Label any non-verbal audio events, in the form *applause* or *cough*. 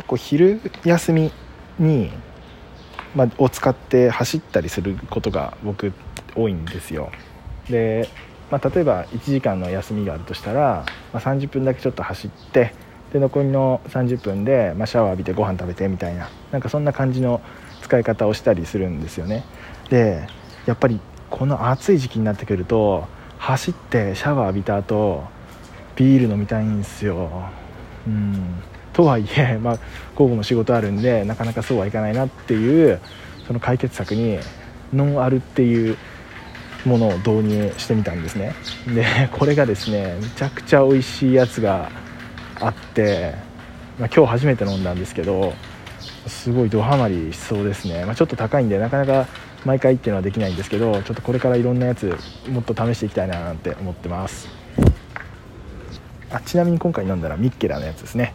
結構昼休みに、まあ、を使って走ったりすることが僕多いんですよ。で、まあ、例えば1時間の休みがあるとしたら、まあ、30分だけちょっと走ってで残りの30分で、まあ、シャワー浴びてご飯食べてみたいななんかそんな感じの使い方をしたりするんですよね。でやっぱりこの暑い時期になってくると走ってシャワー浴びた後ビール飲みたいんですよ。うん。とはいえ、*laughs* まあ、午後も仕事あるんでなかなかそうはいかないなっていうその解決策にノンアルっていうものを導入してみたんですね。で *laughs* これがですねめちゃくちゃ美味しいやつがあって、まあ、今日初めて飲んだんですけどすごいドハマりしそうですね、まあ、ちょっと高いんでなかなか毎回っていうのはできないんですけどちょっとこれからいろんなやつもっと試していきたいななんて思ってます。あちなみに今回飲んだらミッケラのやつですね。